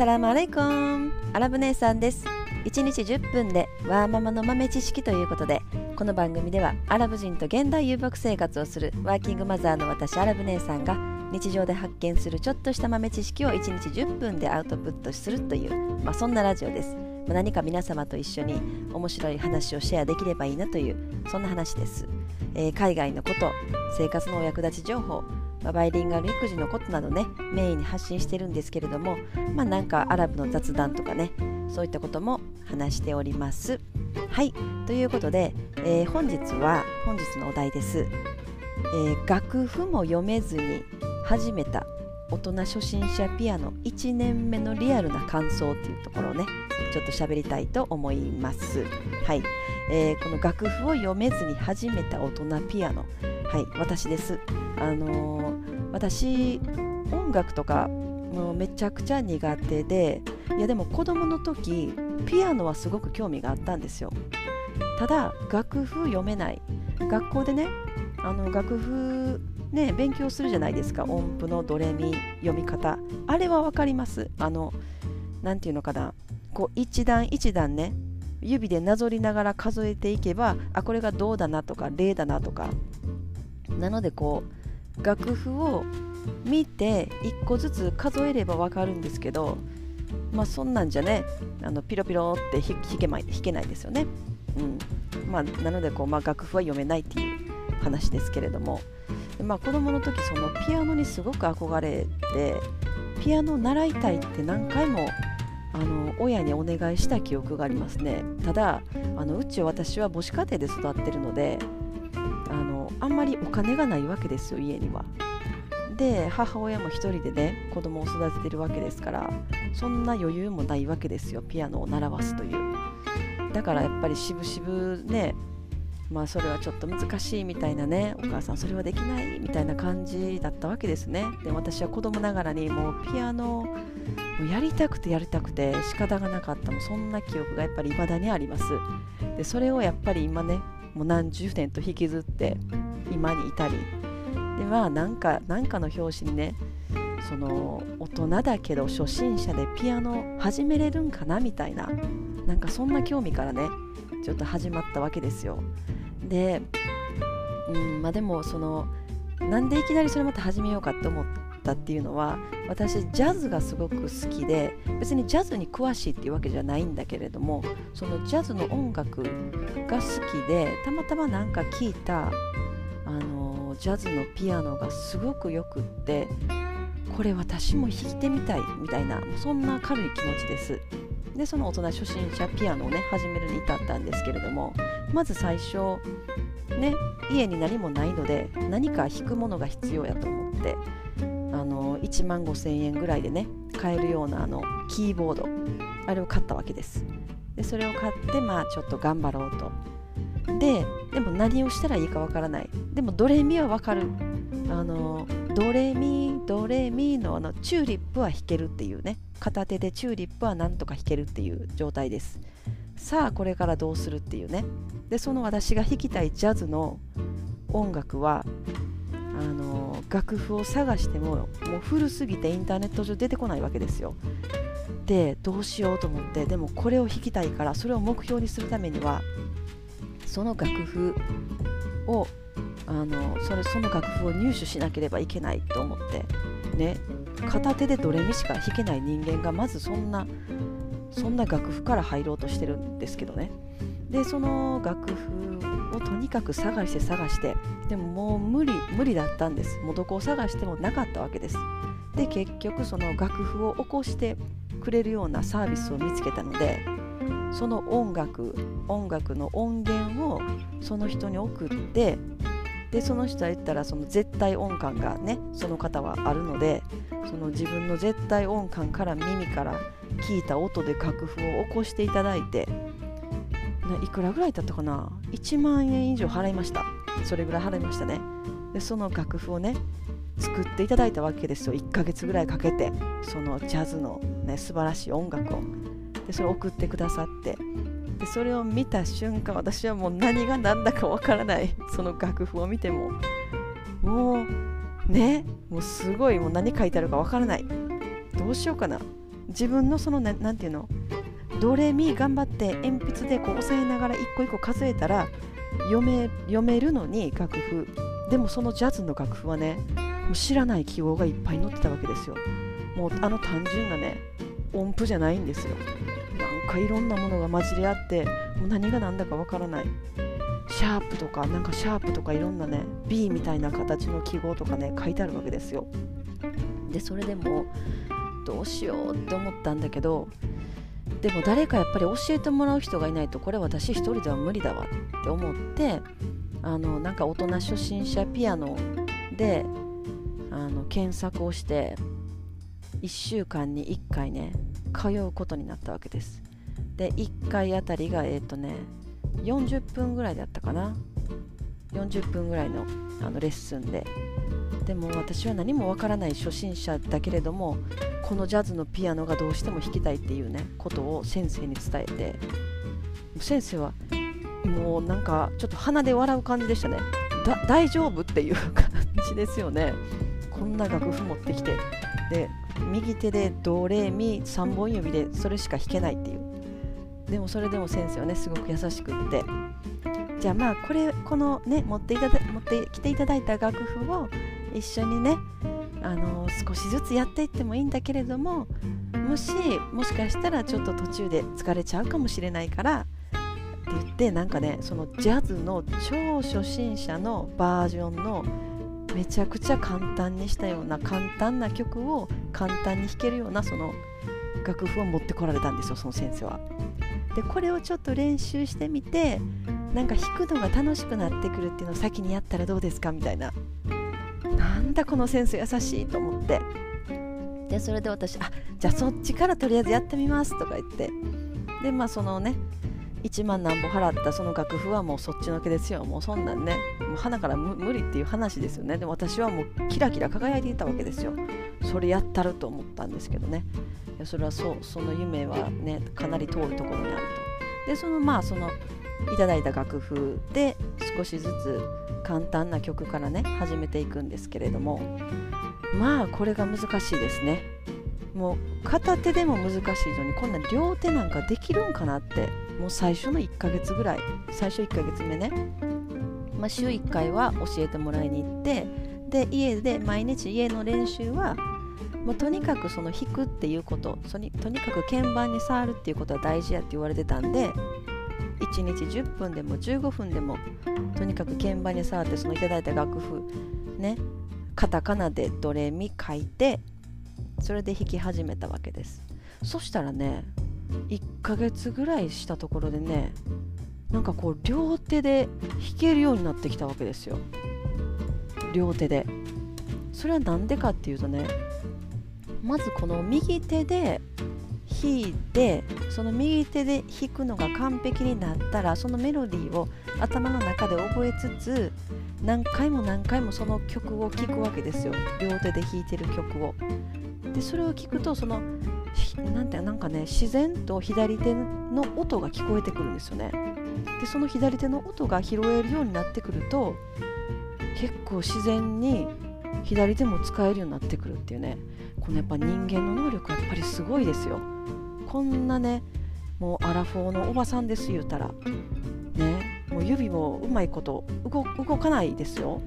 サラムアレイコンアラブ姉さんです。1日10分でワーママの豆知識ということでこの番組ではアラブ人と現代遊牧生活をするワーキングマザーの私アラブ姉さんが日常で発見するちょっとした豆知識を1日10分でアウトプットするという、まあ、そんなラジオです。まあ何か皆様と一緒に面白い話をシェアできればいいなというそんな話です、えー、海外のこと生活のお役立ち情報まあ、バイリンガル育児のことなどねメインに発信してるんですけれどもまあなんかアラブの雑談とかねそういったことも話しております。はい。ということで、えー、本日は本日のお題です、えー、楽譜も読めずに始めた大人初心者ピアノ1年目のリアルな感想っていうところをねちょっと喋りたいと思います。はい、えー、この楽譜を読めずに始めた大人ピアノ。はい私です。あのー、私音楽とかもうめちゃくちゃ苦手でいやでも子供の時ピアノはすごく興味があったんですよ。ただ楽譜読めない。学校でねあの楽譜ね勉強するじゃないですか。音符のドレミ読み方。あれは分かります。あの何て言うのかな。こう一段一段ね指でなぞりながら数えていけばあこれがどうだなとか例だなとか。なのでこう楽譜を見て1個ずつ数えれば分かるんですけどまあそんなんじゃねあのピロピロって弾け弾けないですよね。うん。まあ、なのでこう、まあ、楽譜は読めないっていう話ですけれども、まあ、子供の時そのピアノにすごく憧れてピアノ習いたいって何回もあの親にお願いした記憶がありますね。ただあのうちは私は母子家庭で育ってるのであのあんまりお金がないわけですよ家には。で母親も1人でね子供を育ててるわけですからそんな余裕もないわけですよピアノを習わすという。だからやっぱりしぶしぶねまあそれはちょっと難しいみたいなねお母さんそれはできないみたいな感じだったわけですね。で私は子供ながらにもうピアノもうやりたくてやりたくて仕方がなかった。もそんな記憶がやっぱり未だにあります。でそれをやっぱり今ねもう何十年と引きずって今に至り。でまあなんかなんかの表紙にねその大人だけど初心者でピアノ始めれるんかなみたいななんかそんな興味からねちょっと始まったわけですよ。でうんまあでもそのなんでいきなりそれまた始めようかって思ったっていうのは私ジャズがすごく好きで別にジャズに詳しいっていうわけじゃないんだけれどもそのジャズの音楽が好きでたまたまなんか聞いたあのジャズのピアノがすごくよくってこれ私も弾いてみたいみたいなそんな軽い気持ちです。でその大人初心者ピアノをね始めるに至ったんですけれどもまず最初ね家に何もないので何か弾くものが必要やと思って1万5000円ぐらいでね買えるようなあのキーボードあれを買ったわけです。でそれを買ってまあちょっと頑張ろうと。ででも何をしたらいいかわからない。でもドレミはわかる。あのドレミドレミのあのチューリップは弾けるっていうね。片手でチューリップはなんとか弾けるっていう状態です。さあこれからどうするっていうね。でその私が弾きたいジャズの音楽はあの楽譜を探してももう古すぎてインターネット上出てこないわけですよ。でどうしようと思ってでもこれを弾きたいからそれを目標にするためにはその楽譜をあのそれその楽譜を入手しなければいけないと思ってね。片手でドレミしか弾けない人間がまずそんなそんな楽譜から入ろうとしてるんですけどね。でその楽譜をとにかく探して探してでももう無理無理だったんです。もうどこを探してもなかったわけです。で結局その楽譜を起こしてくれるようなサービスを見つけたのでその音楽音楽の音源をその人に送ってでその人は言ったらその絶対音感がねその方はあるのでその自分の絶対音感から耳から聞いた音で楽譜を起こしていただいていくらぐらいだったかな？1万円以上払いました。それぐらい払いましたね。でその楽譜をね作っていただいたわけですよ。1ヶ月ぐらいかけて。そのジャズのね素晴らしい音楽を。でそれを送ってくださって。でそれを見た瞬間私はもう何が何だかわからない。その楽譜を見ても。もうねもうすごいもう何書いてあるかわからない。どうしようかな。自分のそのななんていうの？ドレミ頑張って鉛筆でこう押さえながら一個一個数えたら読め読めるのに楽譜。でもそのジャズの楽譜はねもう知らない記号がいっぱい載ってたわけですよ。もうあの単純なね音符じゃないんですよ。なんかいろんなものが混じり合ってもう何が何だかわからない。シャープとかなんかシャープとかいろんなね B みたいな形の記号とかね書いてあるわけですよ。でそれでもどうしようって思ったんだけどでも誰かやっぱり教えてもらう人がいないとこれ私一人では無理だわって思ってあのなんか大人初心者ピアノであの検索をして1週間に1回ね通うことになったわけです。で1回あたりがえっ、ー、とね40分ぐらいだったかな？40分ぐらいのあのレッスンで。でも私は何もわからない初心者だけれどもこのジャズのピアノがどうしても弾きたいっていうねことを先生に伝えて先生はもうなんかちょっと鼻で笑う感じでしたね。大丈夫っていう感じですよね。こんな楽譜持ってきて。で右手でドレミ3本指でそれしか弾けないっていう。でもそれでも先生はねすごく優しくって。じゃあまあこれこのね持っていただ持ってきていただいた楽譜を一緒にねあの少しずつやっていってもいいんだけれどももしもしかしたらちょっと途中で疲れちゃうかもしれないからって言ってなんかねそのジャズの超初心者のバージョンのめちゃくちゃ簡単にしたような簡単な曲を簡単に弾けるようなその楽譜を持ってこられたんですよその先生は。でこれをちょっと練習してみてなんか弾くのが楽しくなってくるっていうのを先にやったらどうですか？みたいななんだこの先生優しいと思って。でそれで私あじゃあそっちからとりあえずやってみますとか言って。でまあそのね1万何本払ったその楽譜はもうそっちのけですよ。もうそんなんねもう花から無理っていう話ですよね。でも私はもうキラキラ輝いていたわけですよ。それやったると思ったんですけどね。いやそれはそうその夢はねかなり遠いところにあると。でそのまあそのいただいた楽譜で少しずつ簡単な曲からね始めていくんですけれどもまあこれが難しいですね。もう片手でも難しいのにこんな両手なんかできるんかなってもう最初の1ヶ月ぐらい最初1ヶ月目ね、まあ、週1回は教えてもらいに行ってで家で毎日家の練習はもうとにかくその弾くっていうこととにかく鍵盤に触るっていうことは大事やって言われてたんで1日10分でも15分でもとにかく鍵盤に触ってそのいただいた楽譜ねカタカナでドレミ書いてそれで弾き始めたわけです。そしたらね1ヶ月ぐらいしたところでねなんかこう両手で弾けるようになってきたわけですよ。両手で。それは何でかっていうとねまずこの右手で弾いてその右手で弾くのが完璧になったらそのメロディーを頭の中で覚えつつ何回も何回もその曲を聴くわけですよ。両手で弾いてる曲を。でそれを聞くとそのなんてなんかね自然と左手の音が聞こえてくるんですよね。でその左手の音が拾えるようになってくると結構自然に左手も使えるようになってくるっていうね。このやっぱ人間の能力はやっぱりすごいですよ。こんなねもうアラフォーのおばさんです言うたらねもう指もうまいこと動かないですよ。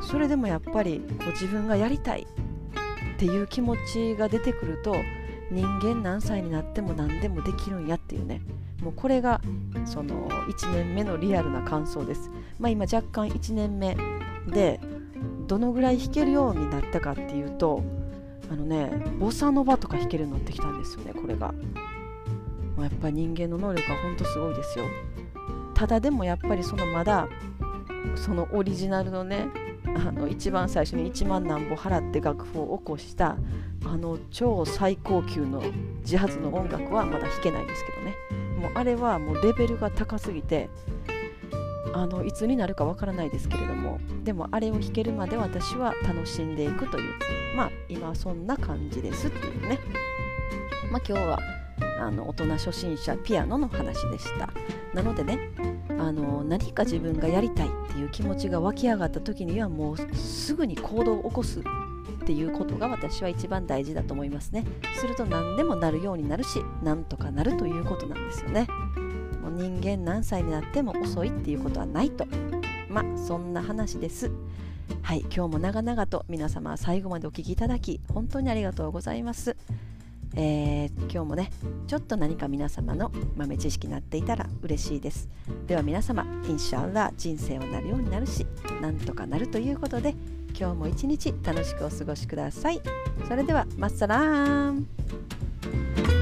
それでもやっぱりこう自分がやりたいっていう気持ちが出てくると人間何歳になっても何でもできるんやっていうね。もうこれがその1年目のリアルな感想です、まあ、今若干1年目でどのぐらい弾けるようになったかっていうとあのねボサノバとか弾けるようになってきたんですよねこれが、まあ、やっぱり人間の能力は本当すごいですよ。ただでもやっぱりそのまだそのオリジナルのねあの一番最初に1万何本払って楽譜を起こしたあの超最高級のジャズの音楽はまだ弾けないですけどね。もうあれはもうレベルが高すぎてあのいつになるかわからないですけれどもでもあれを弾けるまで私は楽しんでいくという。まあ今そんな感じですっていうね。まあ今日はあの大人初心者ピアノの話でした。なのでねあの何か自分がやりたいっていう気持ちが湧き上がった時にはもうすぐに行動を起こすっていうことが私は一番大事だと思いますね。すると何でもなるようになるしなんとかなるということなんですよね。もう人間何歳になっても遅いっていうことはないと。まあそんな話です。はい今日も長々と皆様最後までお聴きいただき本当にありがとうございます。えー、今日もねちょっと何か皆様の豆知識になっていたら嬉しいです。では皆様インシャアラ人生はなるようになるしなんとかなるということで今日も一日楽しくお過ごしください。それではマッサラーン。